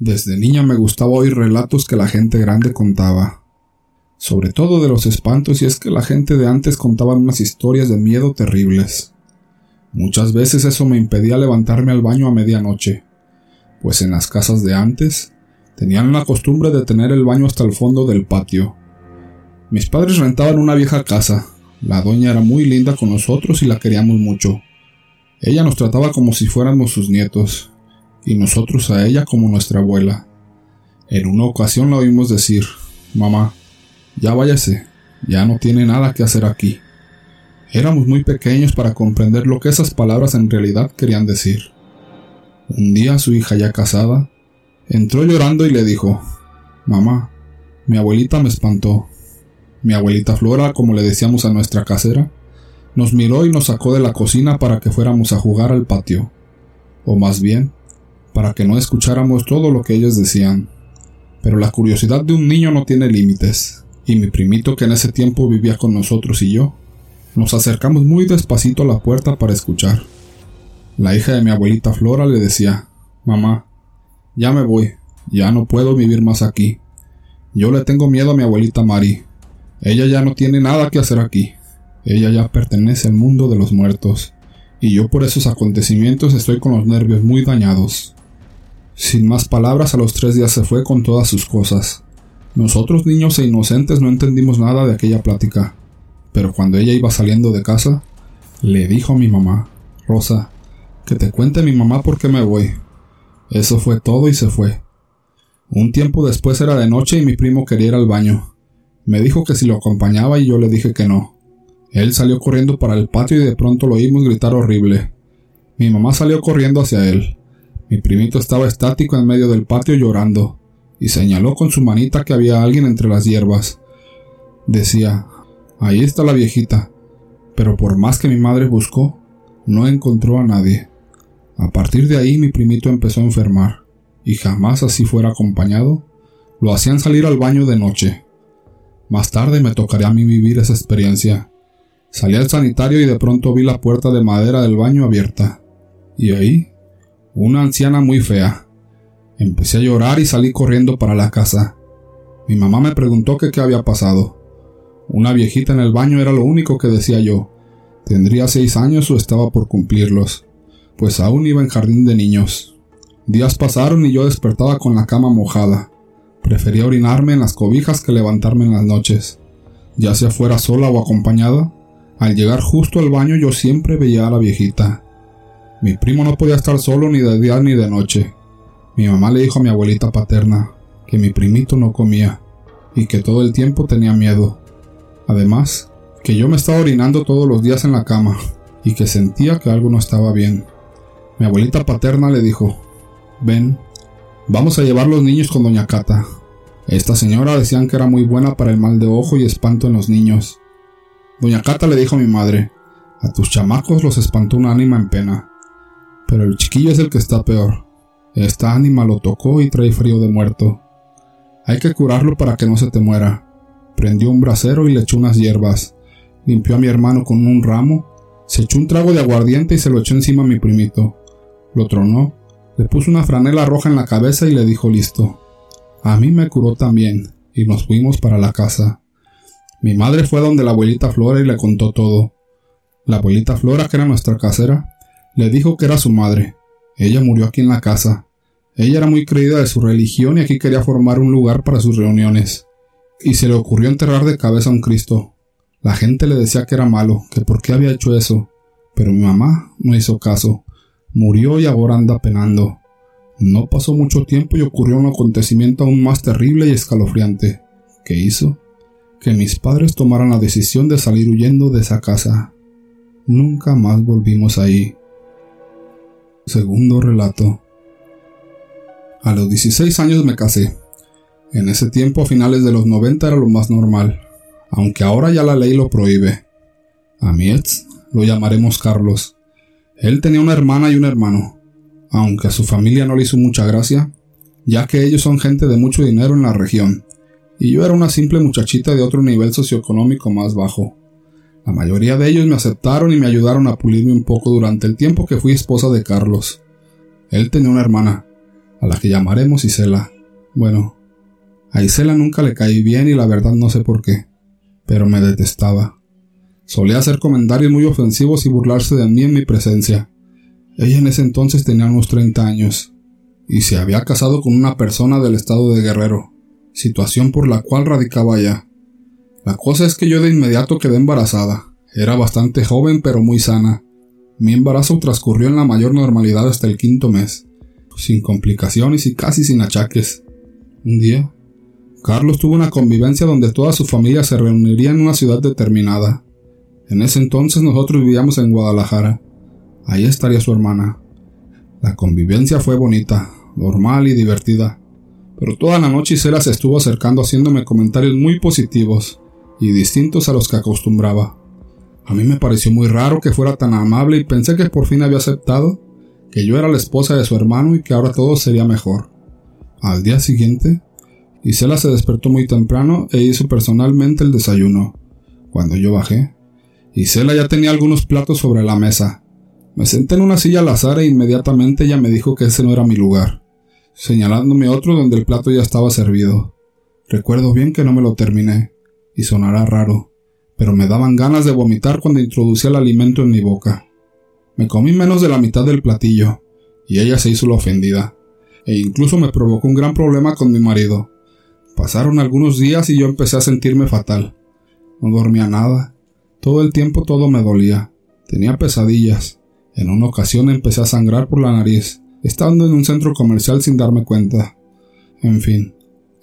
Desde niña me gustaba oír relatos que la gente grande contaba, sobre todo de los espantos y es que la gente de antes contaba unas historias de miedo terribles. Muchas veces eso me impedía levantarme al baño a medianoche, pues en las casas de antes tenían la costumbre de tener el baño hasta el fondo del patio. Mis padres rentaban una vieja casa, la doña era muy linda con nosotros y la queríamos mucho. Ella nos trataba como si fuéramos sus nietos, y nosotros a ella como nuestra abuela. En una ocasión la oímos decir, Mamá, ya váyase, ya no tiene nada que hacer aquí. Éramos muy pequeños para comprender lo que esas palabras en realidad querían decir. Un día su hija ya casada entró llorando y le dijo, Mamá, mi abuelita me espantó. Mi abuelita Flora, como le decíamos a nuestra casera, nos miró y nos sacó de la cocina para que fuéramos a jugar al patio. O más bien, para que no escucháramos todo lo que ellos decían. Pero la curiosidad de un niño no tiene límites, y mi primito que en ese tiempo vivía con nosotros y yo, nos acercamos muy despacito a la puerta para escuchar. La hija de mi abuelita Flora le decía, Mamá, ya me voy, ya no puedo vivir más aquí. Yo le tengo miedo a mi abuelita Mari. Ella ya no tiene nada que hacer aquí. Ella ya pertenece al mundo de los muertos, y yo por esos acontecimientos estoy con los nervios muy dañados. Sin más palabras, a los tres días se fue con todas sus cosas. Nosotros niños e inocentes no entendimos nada de aquella plática, pero cuando ella iba saliendo de casa, le dijo a mi mamá, Rosa, que te cuente mi mamá por qué me voy. Eso fue todo y se fue. Un tiempo después era de noche y mi primo quería ir al baño. Me dijo que si lo acompañaba y yo le dije que no. Él salió corriendo para el patio y de pronto lo oímos gritar horrible. Mi mamá salió corriendo hacia él. Mi primito estaba estático en medio del patio llorando, y señaló con su manita que había alguien entre las hierbas. Decía, ahí está la viejita, pero por más que mi madre buscó, no encontró a nadie. A partir de ahí mi primito empezó a enfermar, y jamás así fuera acompañado, lo hacían salir al baño de noche. Más tarde me tocaría a mí vivir esa experiencia. Salí al sanitario y de pronto vi la puerta de madera del baño abierta. Y ahí una anciana muy fea. Empecé a llorar y salí corriendo para la casa. Mi mamá me preguntó qué había pasado. Una viejita en el baño era lo único que decía yo. Tendría seis años o estaba por cumplirlos, pues aún iba en jardín de niños. Días pasaron y yo despertaba con la cama mojada. Prefería orinarme en las cobijas que levantarme en las noches. Ya sea fuera sola o acompañada, al llegar justo al baño yo siempre veía a la viejita. Mi primo no podía estar solo ni de día ni de noche. Mi mamá le dijo a mi abuelita paterna que mi primito no comía y que todo el tiempo tenía miedo. Además, que yo me estaba orinando todos los días en la cama y que sentía que algo no estaba bien. Mi abuelita paterna le dijo, ven, vamos a llevar los niños con doña Cata. Esta señora decían que era muy buena para el mal de ojo y espanto en los niños. Doña Cata le dijo a mi madre, a tus chamacos los espantó un ánima en pena. Pero el chiquillo es el que está peor. Esta ánima lo tocó y trae frío de muerto. Hay que curarlo para que no se te muera. Prendió un brasero y le echó unas hierbas. Limpió a mi hermano con un ramo, se echó un trago de aguardiente y se lo echó encima a mi primito. Lo tronó, le puso una franela roja en la cabeza y le dijo listo. A mí me curó también, y nos fuimos para la casa. Mi madre fue donde la abuelita Flora y le contó todo. La abuelita Flora, que era nuestra casera, le dijo que era su madre. Ella murió aquí en la casa. Ella era muy creída de su religión y aquí quería formar un lugar para sus reuniones. Y se le ocurrió enterrar de cabeza a un Cristo. La gente le decía que era malo, que por qué había hecho eso. Pero mi mamá no hizo caso. Murió y ahora anda penando. No pasó mucho tiempo y ocurrió un acontecimiento aún más terrible y escalofriante. ¿Qué hizo? Que mis padres tomaran la decisión de salir huyendo de esa casa. Nunca más volvimos ahí. Segundo relato. A los 16 años me casé. En ese tiempo, a finales de los 90, era lo más normal, aunque ahora ya la ley lo prohíbe. A mi ex lo llamaremos Carlos. Él tenía una hermana y un hermano, aunque a su familia no le hizo mucha gracia, ya que ellos son gente de mucho dinero en la región, y yo era una simple muchachita de otro nivel socioeconómico más bajo. La mayoría de ellos me aceptaron y me ayudaron a pulirme un poco durante el tiempo que fui esposa de Carlos. Él tenía una hermana, a la que llamaremos Isela. Bueno, a Isela nunca le caí bien y la verdad no sé por qué, pero me detestaba. Solía hacer comentarios muy ofensivos y burlarse de mí en mi presencia. Ella en ese entonces tenía unos 30 años y se había casado con una persona del estado de Guerrero, situación por la cual radicaba allá. La cosa es que yo de inmediato quedé embarazada. Era bastante joven pero muy sana. Mi embarazo transcurrió en la mayor normalidad hasta el quinto mes, sin complicaciones y casi sin achaques. Un día, Carlos tuvo una convivencia donde toda su familia se reuniría en una ciudad determinada. En ese entonces nosotros vivíamos en Guadalajara. Ahí estaría su hermana. La convivencia fue bonita, normal y divertida, pero toda la noche Isela se estuvo acercando haciéndome comentarios muy positivos y distintos a los que acostumbraba. A mí me pareció muy raro que fuera tan amable y pensé que por fin había aceptado que yo era la esposa de su hermano y que ahora todo sería mejor. Al día siguiente, Isela se despertó muy temprano e hizo personalmente el desayuno. Cuando yo bajé, Isela ya tenía algunos platos sobre la mesa. Me senté en una silla al azar e inmediatamente ella me dijo que ese no era mi lugar, señalándome otro donde el plato ya estaba servido. Recuerdo bien que no me lo terminé, y sonará raro, pero me daban ganas de vomitar cuando introducía el alimento en mi boca. Me comí menos de la mitad del platillo, y ella se hizo la ofendida, e incluso me provocó un gran problema con mi marido. Pasaron algunos días y yo empecé a sentirme fatal. No dormía nada. Todo el tiempo todo me dolía. Tenía pesadillas. En una ocasión empecé a sangrar por la nariz, estando en un centro comercial sin darme cuenta. En fin,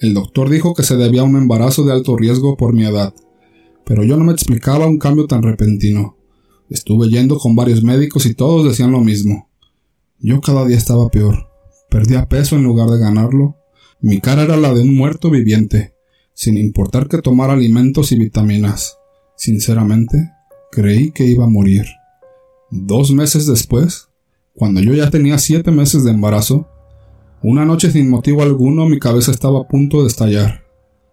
el doctor dijo que se debía a un embarazo de alto riesgo por mi edad, pero yo no me explicaba un cambio tan repentino. Estuve yendo con varios médicos y todos decían lo mismo. Yo cada día estaba peor. Perdía peso en lugar de ganarlo. Mi cara era la de un muerto viviente, sin importar que tomara alimentos y vitaminas. Sinceramente, creí que iba a morir. Dos meses después, cuando yo ya tenía siete meses de embarazo, una noche sin motivo alguno mi cabeza estaba a punto de estallar.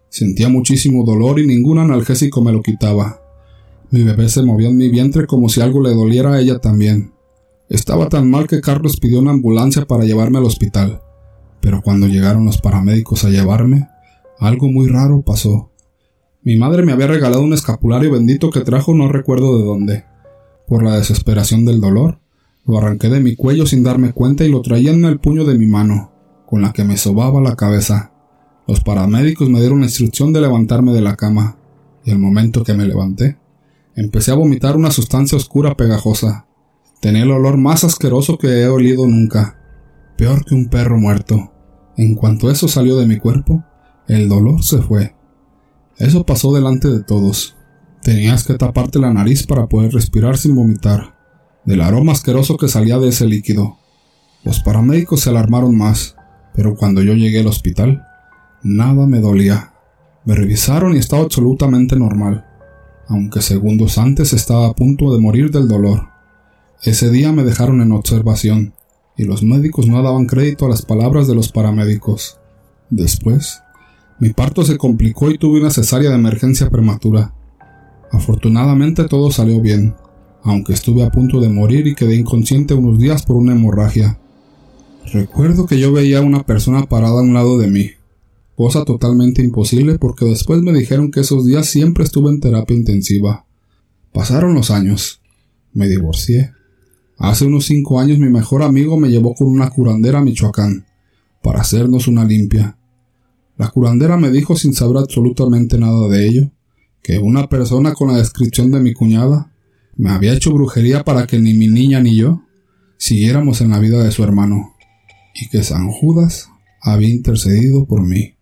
Sentía muchísimo dolor y ningún analgésico me lo quitaba. Mi bebé se movía en mi vientre como si algo le doliera a ella también. Estaba tan mal que Carlos pidió una ambulancia para llevarme al hospital. Pero cuando llegaron los paramédicos a llevarme, algo muy raro pasó. Mi madre me había regalado un escapulario bendito que trajo no recuerdo de dónde. Por la desesperación del dolor, lo arranqué de mi cuello sin darme cuenta y lo traía en el puño de mi mano, con la que me sobaba la cabeza. Los paramédicos me dieron la instrucción de levantarme de la cama, y el momento que me levanté, Empecé a vomitar una sustancia oscura pegajosa. Tenía el olor más asqueroso que he olido nunca. Peor que un perro muerto. En cuanto eso salió de mi cuerpo, el dolor se fue. Eso pasó delante de todos. Tenías que taparte la nariz para poder respirar sin vomitar, del aroma asqueroso que salía de ese líquido. Los paramédicos se alarmaron más, pero cuando yo llegué al hospital, nada me dolía. Me revisaron y estaba absolutamente normal aunque segundos antes estaba a punto de morir del dolor. Ese día me dejaron en observación, y los médicos no daban crédito a las palabras de los paramédicos. Después, mi parto se complicó y tuve una cesárea de emergencia prematura. Afortunadamente todo salió bien, aunque estuve a punto de morir y quedé inconsciente unos días por una hemorragia. Recuerdo que yo veía a una persona parada a un lado de mí, cosa totalmente imposible porque después me dijeron que esos días siempre estuve en terapia intensiva. Pasaron los años. Me divorcié. Hace unos cinco años mi mejor amigo me llevó con una curandera a Michoacán para hacernos una limpia. La curandera me dijo sin saber absolutamente nada de ello, que una persona con la descripción de mi cuñada me había hecho brujería para que ni mi niña ni yo siguiéramos en la vida de su hermano, y que San Judas había intercedido por mí.